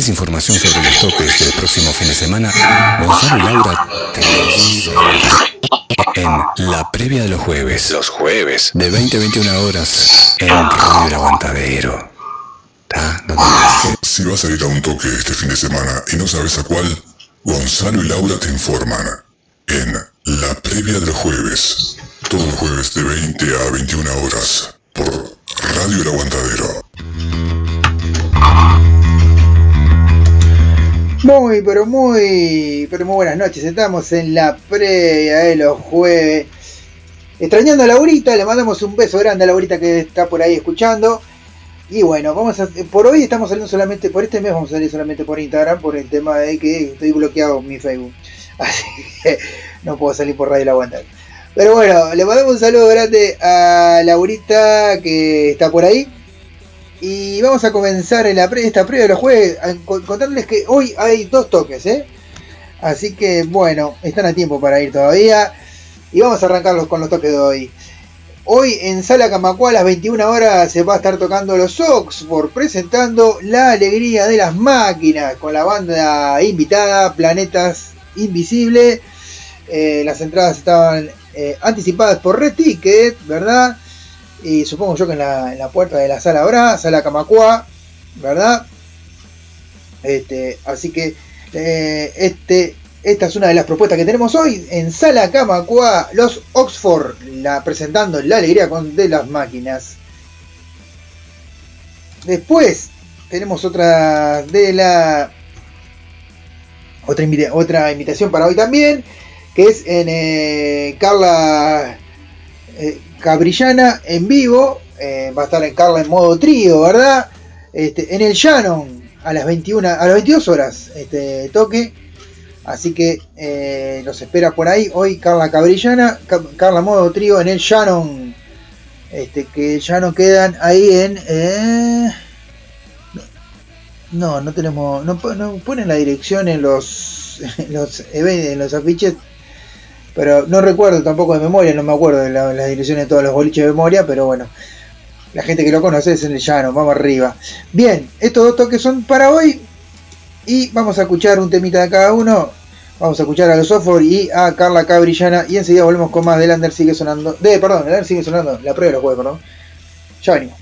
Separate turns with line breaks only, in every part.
¿Querés información sobre los toques del próximo fin de semana? Gonzalo y Laura te en la previa de los jueves.
Los jueves.
De 20 a 21 horas en Radio El Aguantadero.
Si vas a ir a un toque este fin de semana y no sabes a cuál, Gonzalo y Laura te informan en la previa de los jueves. Todos los jueves de 20 a 21 horas por Radio El Aguantadero.
Muy, pero muy, pero muy buenas noches. Estamos en la previa de los jueves. Extrañando a Laurita, le mandamos un beso grande a Laurita que está por ahí escuchando. Y bueno, vamos a, por hoy estamos saliendo solamente, por este mes vamos a salir solamente por Instagram por el tema de que estoy bloqueado en mi Facebook. Así que no puedo salir por Radio La Aguantar. Pero bueno, le mandamos un saludo grande a Laurita que está por ahí. Y vamos a comenzar esta previa de los jueves contándoles que hoy hay dos toques, ¿eh? Así que bueno, están a tiempo para ir todavía. Y vamos a arrancarlos con los toques de hoy. Hoy en Sala Camacua a las 21 horas se va a estar tocando los Oxford presentando La Alegría de las Máquinas con la banda invitada Planetas Invisible. Eh, las entradas estaban eh, anticipadas por Red Ticket, ¿verdad? Y supongo yo que en la, puerta de la sala habrá, sala Camacua, ¿verdad? Este, así que eh, este, esta es una de las propuestas que tenemos hoy en Sala Camacua, los Oxford, la, presentando la alegría de las máquinas. Después tenemos otra de la otra, otra invitación para hoy también, que es en eh, Carla eh, Cabrillana en vivo. Eh, va a estar en Carla en modo trío, ¿verdad? Este, en el Shannon a las 21, a las 22 horas este toque. Así que eh, los espera por ahí. Hoy Carla Cabrillana, Carla modo trío en el Shannon. Este, que ya no quedan ahí en. Eh, no, no tenemos. No, ponen la dirección en los, en los, en los afiches pero no recuerdo tampoco de memoria, no me acuerdo de las direcciones de todos los boliches de memoria, pero bueno, la gente que lo conoce es en el llano, vamos arriba. Bien, estos dos toques son para hoy y vamos a escuchar un temita de cada uno. Vamos a escuchar a los y a Carla Cabrillana y enseguida volvemos con más de Lander sigue sonando. De, perdón, Lander sigue sonando, la prueba de los juegos, perdón. Ya venimos.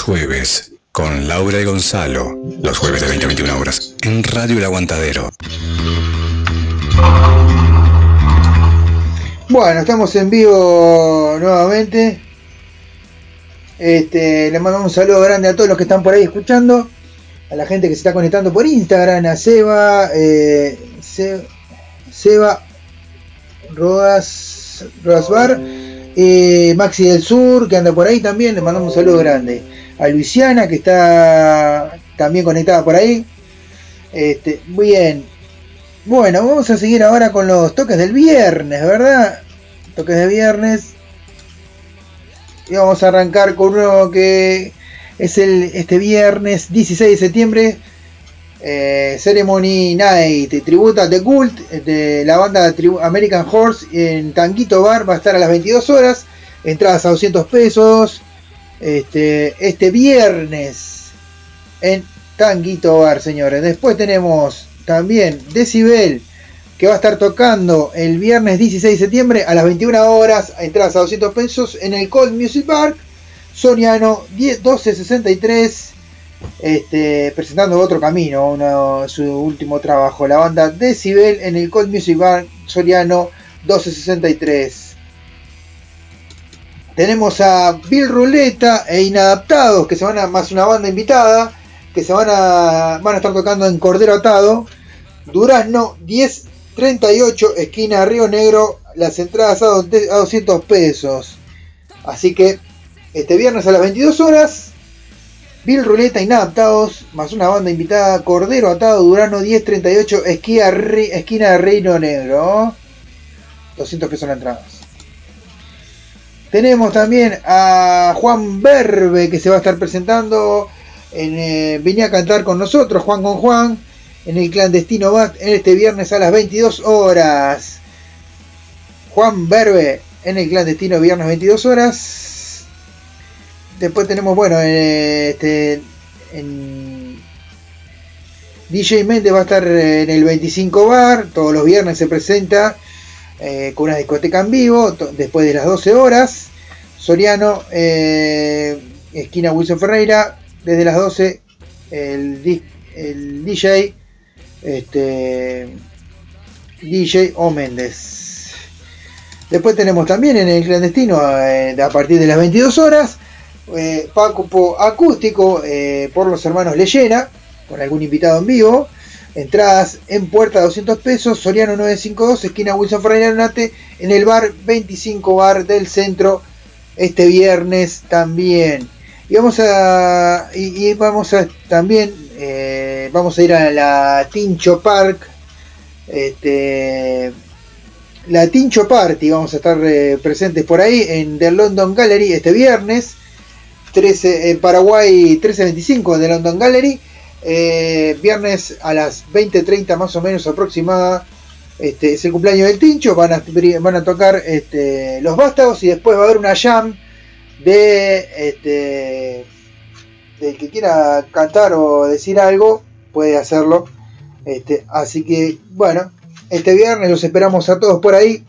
Jueves con Laura y Gonzalo. Los jueves de 20 a 21 horas en Radio El Aguantadero.
Bueno, estamos en vivo nuevamente. Este, le mandamos un saludo grande a todos los que están por ahí escuchando. A la gente que se está conectando por Instagram, a Seba, eh, Seba Rodas, Rodasbar, eh, Maxi del Sur, que anda por ahí también, le mandamos un saludo grande. A Luisiana, que está también conectada por ahí. Este, bien. Bueno, vamos a seguir ahora con los toques del viernes, ¿verdad? Toques de viernes. Y vamos a arrancar con uno que es el este viernes 16 de septiembre eh, Ceremony Night, tributa de Cult de la banda American Horse en Tanguito Bar, va a estar a las 22 horas, entradas a 200 pesos, este, este viernes en Tanguito Bar, señores. Después tenemos también Decibel, que va a estar tocando el viernes 16 de septiembre a las 21 horas, entradas a 200 pesos en el Cold Music Park, Soriano 1263 este, presentando otro camino, su último trabajo, la banda Decibel en el Cold Music Bar Soriano 1263. Tenemos a Bill Ruleta e Inadaptados, que se van a, más una banda invitada, que se van a, van a estar tocando en Cordero Atado, Durazno 1038, esquina Río Negro, las entradas a 200 pesos. Así que este viernes a las 22 horas Bill Ruleta Inadaptados, más una banda invitada, Cordero Atado, Durano 1038, esquina, esquina Reino Negro. 200 pesos la entrada. Tenemos también a Juan Berbe que se va a estar presentando. En, eh, venía a cantar con nosotros, Juan con Juan, en el clandestino BAT en este viernes a las 22 horas. Juan Berbe en el clandestino viernes 22 horas. Después tenemos, bueno, este, en DJ Méndez va a estar en el 25 Bar, todos los viernes se presenta eh, con una discoteca en vivo, después de las 12 horas. Soriano, eh, esquina Wilson Ferreira, desde las 12 el, DJ, este, DJ O Méndez. Después tenemos también en el clandestino, eh, a partir de las 22 horas, Paco acústico por los hermanos Leyena, con algún invitado en vivo. Entradas en puerta 200 pesos, Soriano 952, esquina Wilson Ferreira Nate, en el bar 25 bar del centro, este viernes también. Y vamos a, y, vamos a también, eh, vamos a ir a la Tincho Park, este, la Tincho Party, vamos a estar presentes por ahí en The London Gallery este viernes 13, en Paraguay 1325 de London Gallery. Eh, viernes a las 20.30 más o menos aproximada. Este, es el cumpleaños del Tincho. Van a, tocar este, los vástagos y después va a haber una jam de este, que quiera cantar o decir algo, puede hacerlo. Este, así que bueno, este viernes los esperamos a todos por ahí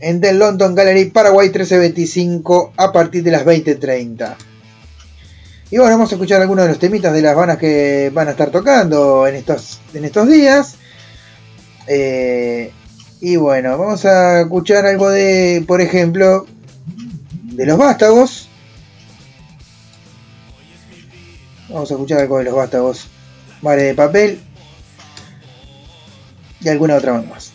en The London Gallery Paraguay 1325 a partir de las 20.30. Y bueno, vamos a escuchar algunos de los temitas de las bandas que van a estar tocando en estos, en estos días. Eh, y bueno, vamos a escuchar algo de, por ejemplo, de los vástagos. Vamos a escuchar algo de los vástagos. Vale de papel. Y alguna otra más.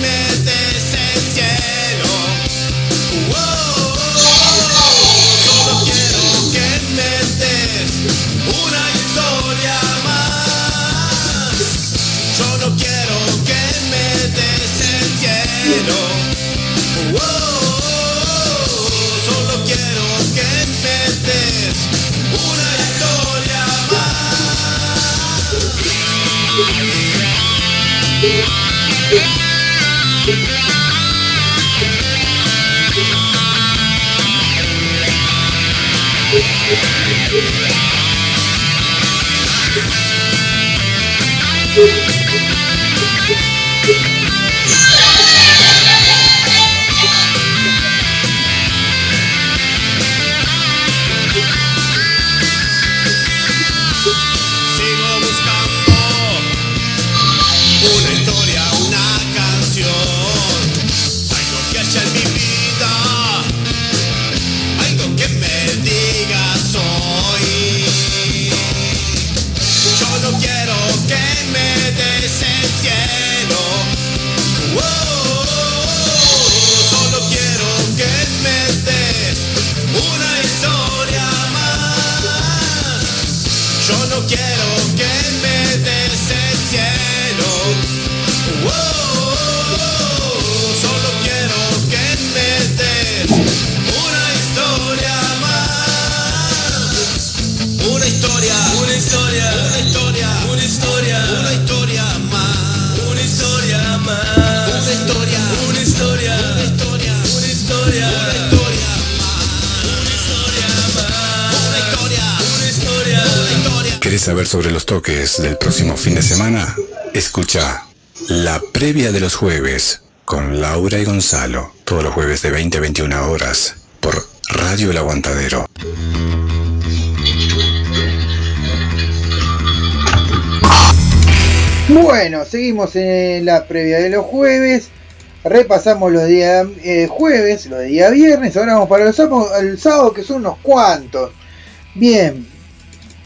me
Sobre los toques del próximo fin de semana? Escucha la previa de los jueves con Laura y Gonzalo, todos los jueves de 20 a 21 horas por Radio El Aguantadero.
Bueno, seguimos en la previa de los jueves. Repasamos los días eh, jueves, los de día viernes. Ahora vamos para los el sábado, que son unos cuantos. Bien,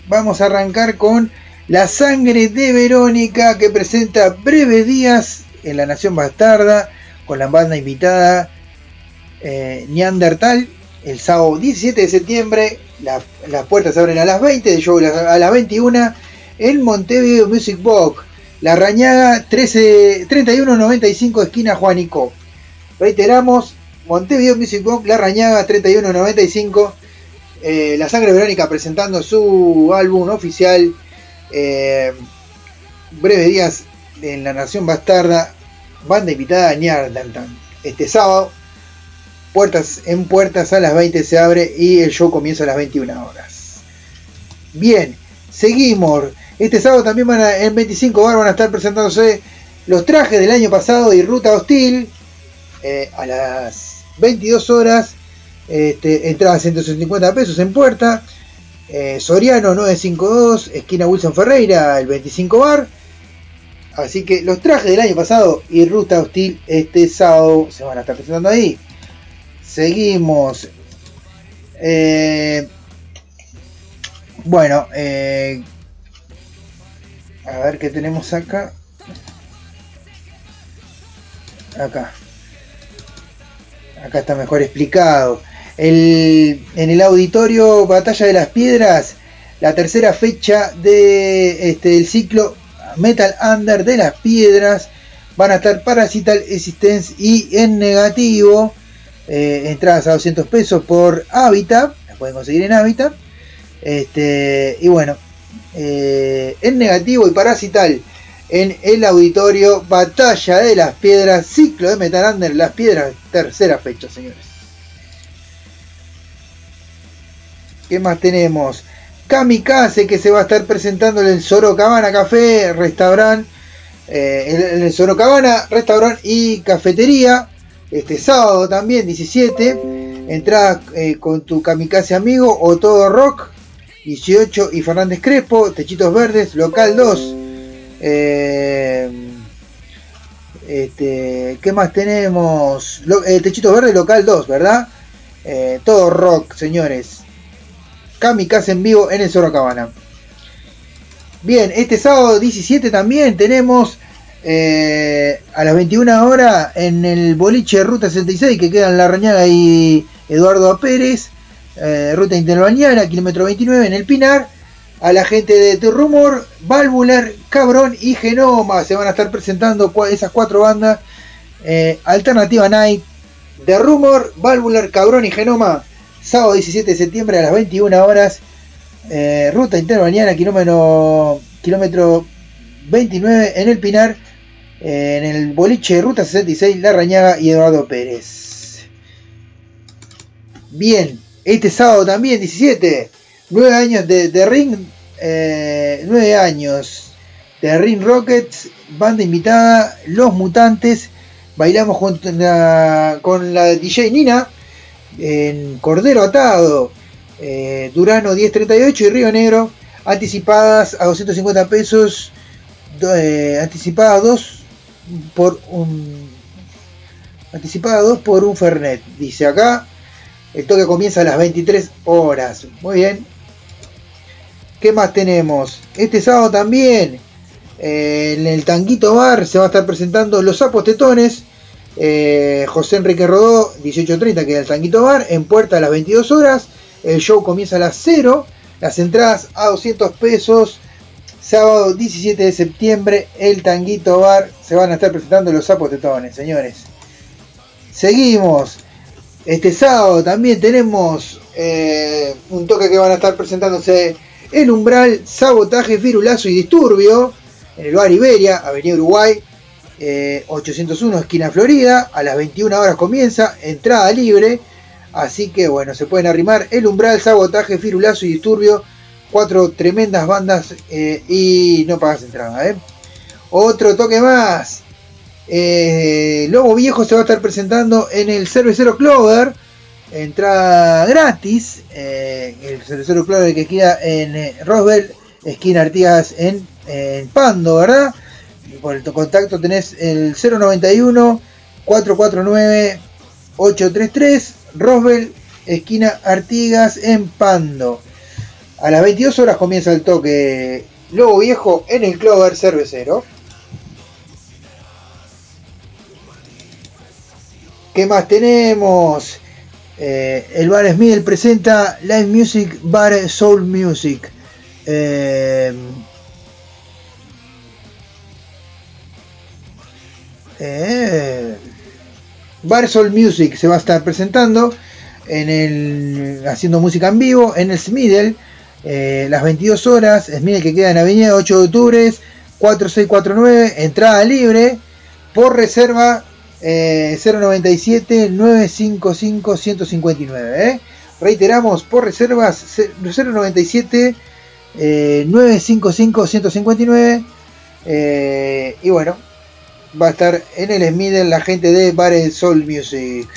vamos a arrancar con La sangre de Verónica que presenta breves días en La Nación Bastarda con la banda invitada eh, Neandertal el sábado 17 de septiembre. las puertas se abren a las 20, de show a las 21 en Montevideo Music Box. La Rañaga 13, 3195 esquina Juanico. Reiteramos, Montevideo Music Box, La Rañaga 3195. Eh, la Sangre Verónica presentando su álbum oficial. Eh, breves días en la Nación Bastarda. Banda invitada a Ñardantan. Este sábado, puertas en puertas a las 20 se abre y el show comienza a las 21 horas. Bien, seguimos. Este sábado también van a, en 25 bar van a estar presentándose los trajes del año pasado y Ruta Hostil eh, a las 22 horas. Este, entrada 150 pesos en puerta. Eh, Soriano 952, esquina Wilson Ferreira, el 25 bar. Así que los trajes del año pasado y Ruta Hostil este sábado se van a estar presentando ahí. Seguimos. Eh, bueno, eh, a ver qué tenemos acá. Acá. Acá está mejor explicado. En el auditorio Batalla de las Piedras, la tercera fecha de este, ciclo Metal Under de las Piedras. Van a estar Parasital Existence y en negativo. Eh, entradas a 200 pesos por Habitat. Las pueden conseguir en Habitat. Este, y bueno, eh, en negativo y parasital en el auditorio Batalla de las Piedras, ciclo de Metal Under, las Piedras, tercera fecha, señores. ¿Qué más tenemos? Kamikaze que se va a estar presentando en el Sorocabana Café, restaurante, eh, en el Sorocabana, restaurante y cafetería. Este sábado también, 17. Entrada eh, con tu Kamikaze amigo o todo rock. 18 y Fernández Crespo, Techitos Verdes, local 2. Eh, este, ¿Qué más tenemos? Eh, Techitos Verdes, local 2, ¿verdad? Todo rock, señores. Kamikaze en vivo en el Sorocabana. Bien, este sábado 17 también tenemos a las 21 horas en el boliche Ruta 66 que quedan La Rañaga y Eduardo Pérez. Eh, ruta interbañana, kilómetro 29 en el Pinar. A la gente de The Rumor, Valvular, Cabrón y Genoma se van a estar presentando esas cuatro bandas. Eh, Alternativa Night, The Rumor, Valvular, Cabrón y Genoma. Sábado 17 de septiembre a las 21 horas. Eh, ruta interbañana, kilómetro, kilómetro 29 en el Pinar. en el boliche Ruta 66, La Rañaga y Eduardo Pérez. Bien, este sábado también, 17. 9 años de, Ring. 9 eh, años de Ring Rockets. Banda invitada. Los Mutantes. Bailamos con la DJ Nina. En Cordero Atado. Eh, Durano 1038 y Río Negro. Anticipadas a 250 pesos. Eh, anticipadas 2 por un. Anticipadas 2 por un Fernet. Dice acá. El toque comienza a las 23 horas. Muy bien. ¿Qué más tenemos? Este sábado también eh, en el Tanguito Bar se va a estar presentando Los Sapos Tetones. Eh, José Enrique Rodó, 18.30, que es el Tanguito Bar, en puerta a las 22 horas. El show comienza a las 0. Las entradas a 200 pesos. Sábado 17 de septiembre, el Tanguito Bar. Se van a estar presentando los sapos tetones, señores. Seguimos. Este sábado también tenemos eh, un toque que van a estar presentándose El Umbral, Sabotaje, Firulazo y Disturbio en el bar Iberia, Avenida Uruguay, 801 eh, esquina Florida. A las 21 horas comienza, entrada libre. Así que bueno, se pueden arrimar El Umbral, Sabotaje, Firulazo y Disturbio. Cuatro tremendas bandas eh, y no pagas entrada. Otro toque más. Eh, Lobo Viejo se va a estar presentando en el Cervecero Clover. Entrada gratis. Eh, el Cervecero Clover que queda en eh, Roswell, esquina Artigas en, Pando, ¿verdad? Por el contacto tenés el 091 449 833 Roswell, esquina Artigas en Pando. A las 22 horas comienza el toque Lobo Viejo en el Clover Cervecero. ¿Qué más tenemos? Eh, el Bar Smith presenta Live Music Bar Soul Music. Eh, eh, Barsol Music se va a estar presentando en el haciendo música en vivo en el Smidel eh, las 22 horas Smidel que queda en Avenida 8 de Octubre 4649 entrada libre por reserva 097 955 159 reiteramos por reservas 097 955 159 y bueno va a estar en el Smithel la gente de Bare Soul Music.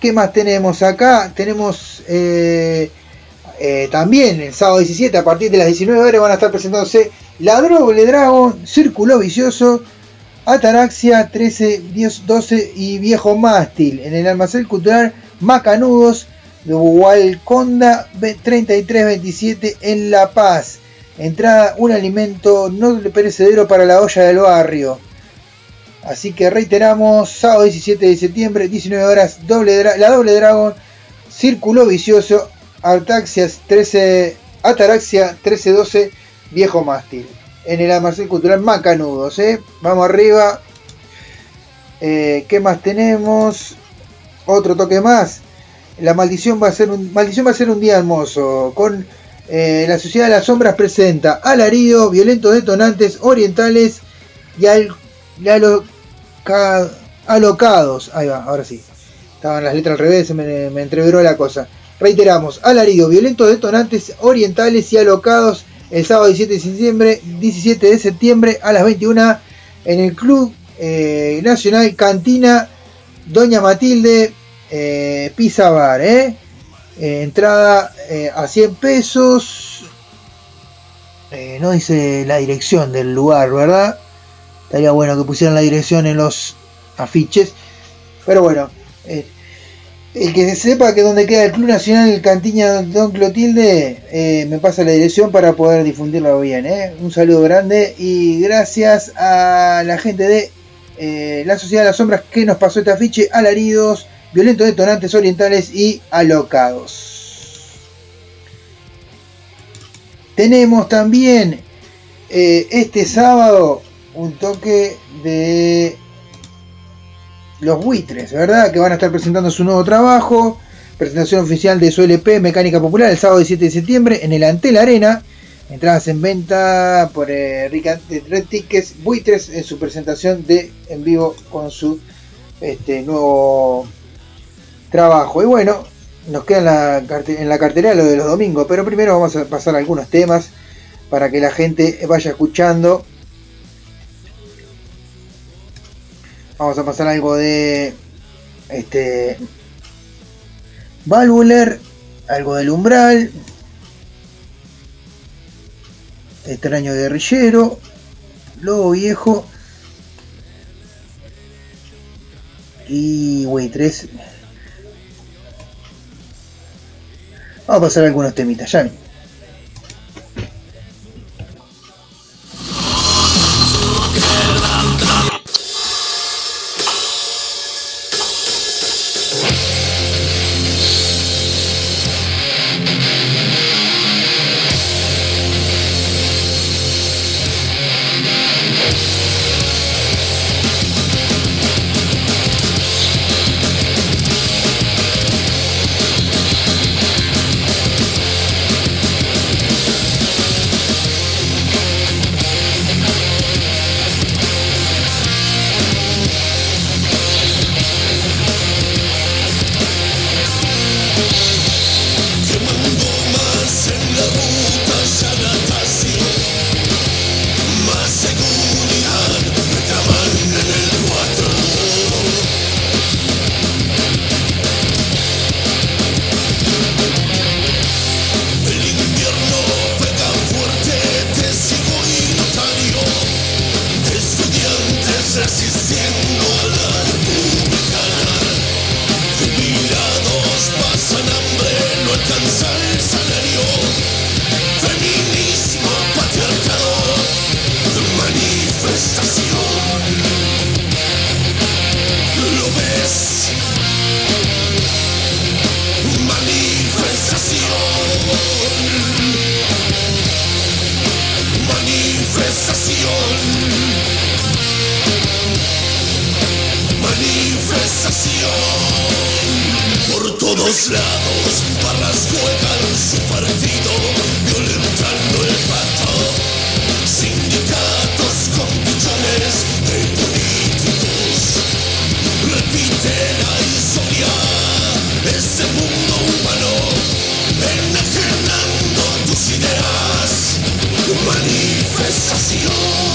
¿Qué más tenemos acá? Tenemos eh, eh, también el sábado 17 a partir de las 19 horas van a estar presentándose La Doble Dragon, Círculo Vicioso, Ataraxia 13, 10, 12 y Viejo Mástil en el almacén cultural Macanudos de Hualconda 3327 en La Paz. Entrada, un alimento no perecedero para la olla del barrio. Así que reiteramos, sábado 17 de septiembre, 19 horas, doble la doble dragón, círculo vicioso, Artaxias 13, Ataraxia 1312, viejo mástil. En el almacén cultural Macanudos, ¿eh? Vamos arriba. Eh, ¿Qué más tenemos? Otro toque más. La maldición va a ser un, maldición va a ser un día hermoso. Con eh, la Sociedad de las Sombras presenta alarido, violentos detonantes orientales y, al, alocados. Ahí va, ahora sí. Estaban las letras al revés, me, me entreveró la cosa. Reiteramos, alarido, violentos detonantes orientales y alocados el sábado 17 de septiembre, 17 de septiembre a las 21 en el Club eh, Nacional Cantina Doña Matilde eh. ¿eh? Eh, entrada eh, a 100 pesos. Eh, no dice la dirección del lugar, ¿verdad? Estaría bueno que pusieran la dirección en los afiches. Pero bueno, el que sepa que donde queda el Club Nacional Cantiña Don Clotilde, me pasa la dirección para poder difundirlo bien. Un saludo grande y gracias a la gente de la Sociedad de las Sombras que nos pasó este afiche, alaridos violentos detonantes orientales y alocados. Tenemos también eh, este sábado un toque de los buitres, ¿verdad? Que van a estar presentando su nuevo trabajo. Presentación oficial de su LP Mecánica Popular el sábado 17 de septiembre en el Antel Arena. Entradas en venta por eh, Red Tickets Buitres en su presentación de en vivo con su este, nuevo trabajo. Y bueno, nos queda en la, en cartera lo de los domingos, pero primero vamos a pasar algunos temas para que la gente vaya escuchando. Vamos a pasar algo de este Valvuler, algo del umbral, extraño guerrillero, lobo viejo y wey 3 Vamos a pasar algunos temitas, ya
sola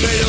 Pero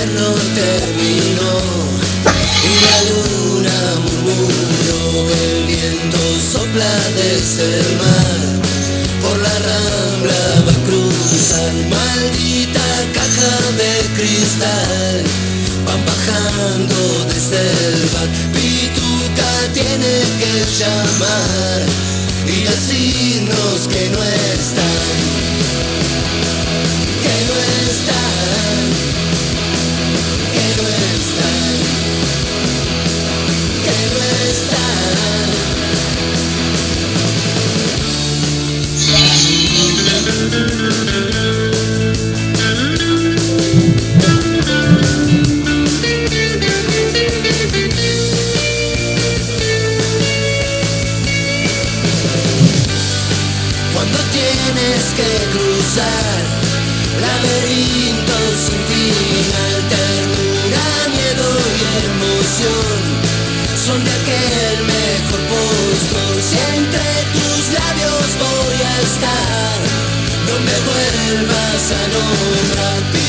invierno terminó y la luna murmuró
el
viento sopla desde el mar. Por la rambla va
a cruzar maldita caja de cristal. Van bajando desde el bar. Pituca tiene
que llamar y
decirnos que no están. Que no están. passano tratti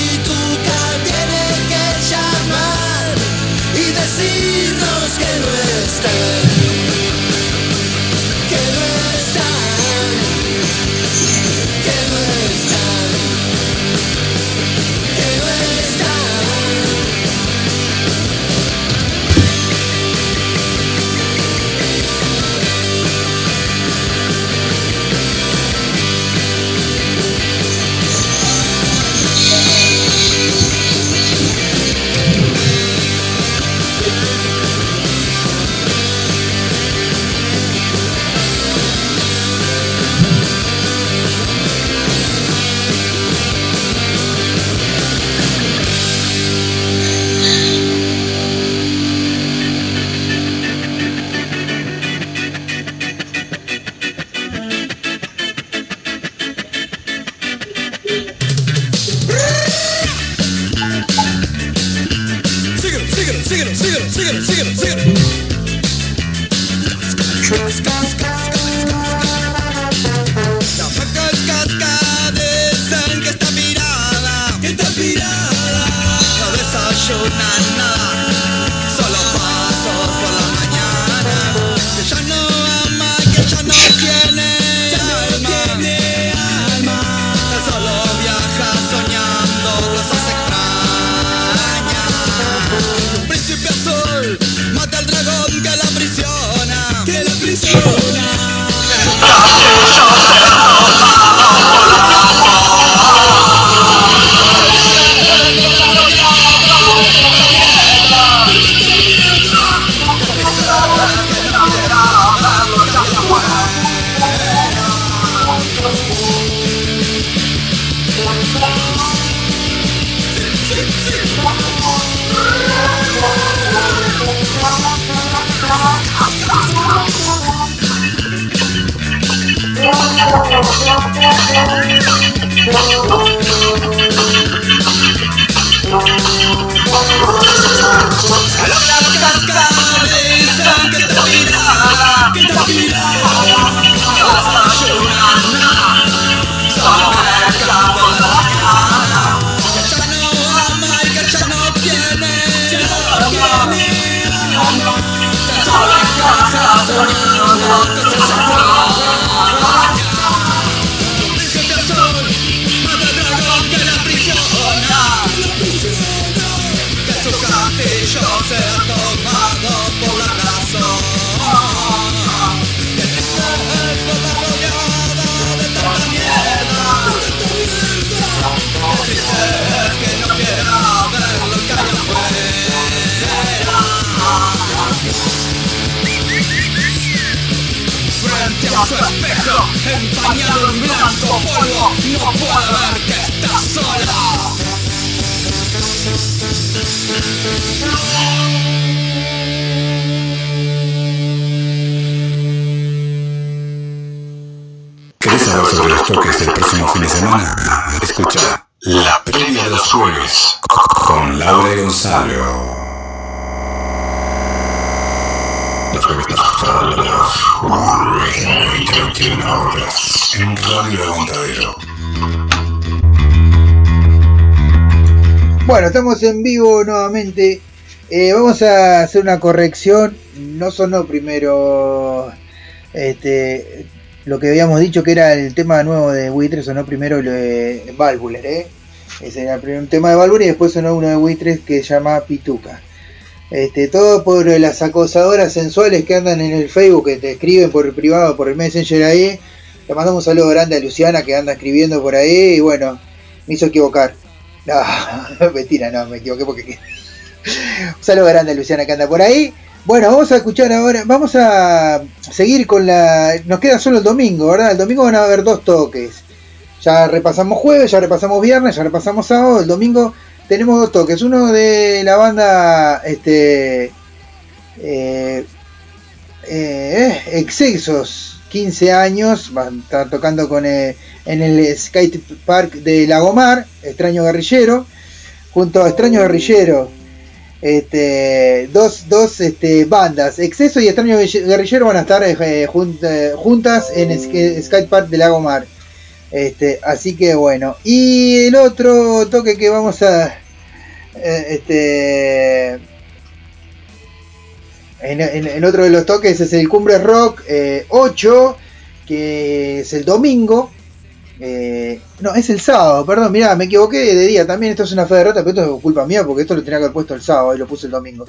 semana? Escucha La Previa de los Jueves con Laura Gonzalo. Los jueves jueves 21 horas en Radio Aguantadero.
Bueno, estamos en vivo nuevamente. Eh, vamos a hacer una corrección. No sonó primero este, lo que habíamos dicho que era el tema nuevo de Wii sonó primero lo de Valvuler, ¿eh? Ese era el primer tema de Valvuler y después sonó uno de Wii que se llama Pituca. Este, todo por las acosadoras sensuales que andan en el Facebook, que te escriben por el privado, por el Messenger ahí. Le mandamos un saludo grande a Luciana que anda escribiendo por ahí y bueno, me hizo equivocar. No, mentira, no, me equivoqué porque... un saludo grande a Luciana que anda por ahí. Bueno, vamos a escuchar ahora, vamos a seguir con la... Nos queda solo el domingo, ¿verdad? El domingo van a haber dos toques. Ya repasamos jueves, ya repasamos viernes, ya repasamos sábado. El domingo tenemos dos toques. Uno de la banda este, eh, eh, Excesos, 15 años, van a estar tocando con, eh, en el skate park de Lagomar, Extraño Guerrillero, junto a Extraño Guerrillero. Este, dos, dos este, bandas, Exceso y Extraño Guerrillero van a estar juntas en skate park de Lagomar. Este, así que bueno. Y el otro toque que vamos a. Eh, este. En, otro de los toques es el Cumbre Rock 8, eh, que es el domingo. Eh, no, es el sábado, perdón, mirá, me equivoqué de día también. Esto es una fe de derrota, pero esto es culpa mía porque esto lo tenía que haber puesto el sábado y lo puse el domingo.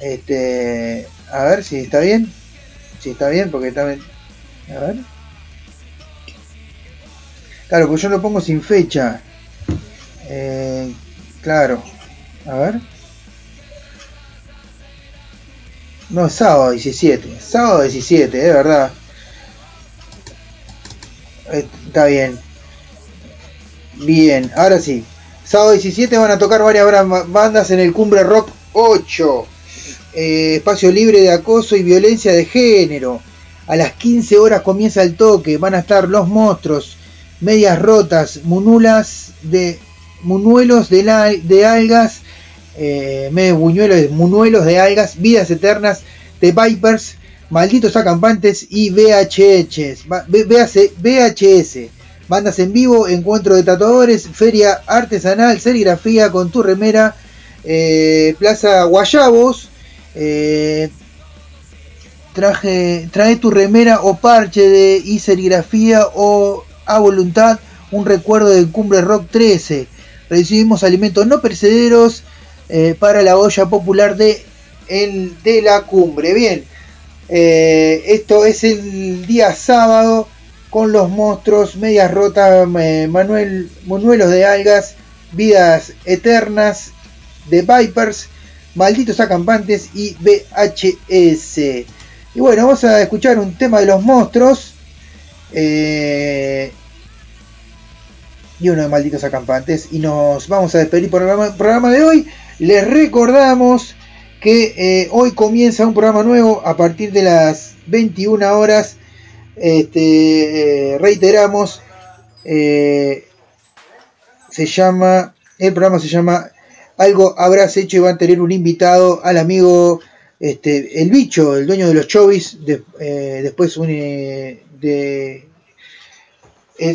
Este, a ver si está bien. Si está bien, porque también. A ver. Claro, pues yo lo pongo sin fecha. Eh, claro. A ver. No, sábado 17. Sábado 17, de verdad. Eh, está bien. Bien, ahora sí. Sábado 17 van a tocar varias bandas en el Cumbre Rock 8. Eh, espacio libre de acoso y violencia de género. A las 15 horas comienza el toque. Van a estar los monstruos medias rotas, munulas de munuelos de, algas, eh, buñuelos, munuelos de algas, vidas eternas de Vipers, malditos acampantes y VHS, bandas en vivo, encuentro de tatuadores, feria artesanal, serigrafía con tu remera, eh, Plaza Guayabos, eh, traje, trae tu remera o parche de y serigrafía o a voluntad un recuerdo del Cumbre Rock 13. Recibimos alimentos no perecederos eh, para la olla popular de, el, de la cumbre. Bien, eh, esto es el día sábado con los monstruos, medias rotas, Manuel, monuelos de algas, vidas eternas de Vipers, malditos acampantes y VHS. Y bueno, vamos a escuchar un tema de los monstruos. Eh, y uno de malditos acampantes. Y nos vamos a despedir por el programa, de hoy. Les recordamos que eh, hoy comienza un programa nuevo a partir de las 21 horas. Este, eh, reiteramos, se llama, el programa se llama Algo habrás hecho y va a tener un invitado al amigo este, el bicho, el dueño de los chovis, después un, es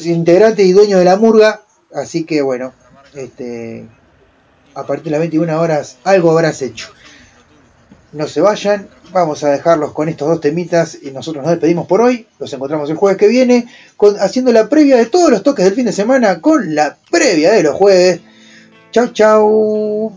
integrante y dueño de la murga, así que bueno, este, a partir de las 21 horas algo habrás hecho. No se vayan, vamos a dejarlos con estos dos temitas y nosotros nos despedimos por hoy. Los encontramos el jueves que viene haciendo la previa de todos los toques del fin de semana con la previa de los jueves. Chau, chau.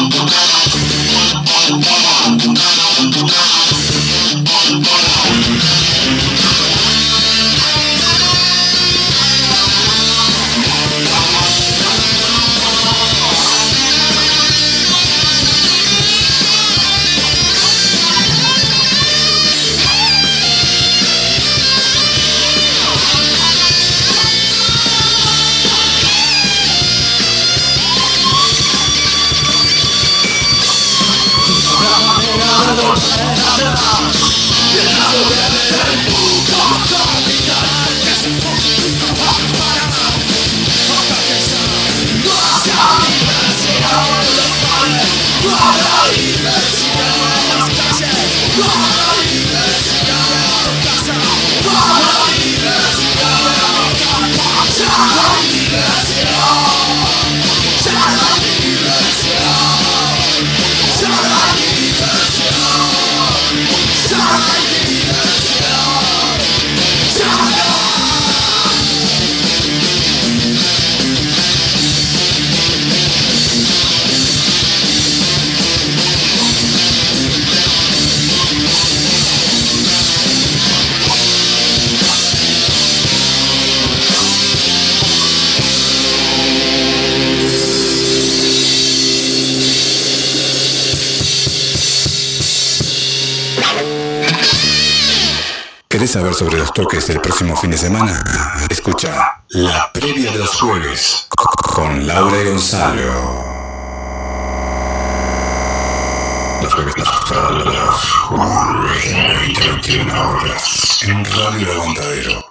Oh, sobre los toques del próximo fin de semana? Escucha la previa de los jueves con Laura y Gonzalo. Los jueves, jueves, 20 21 horas en Radio Aguantadero.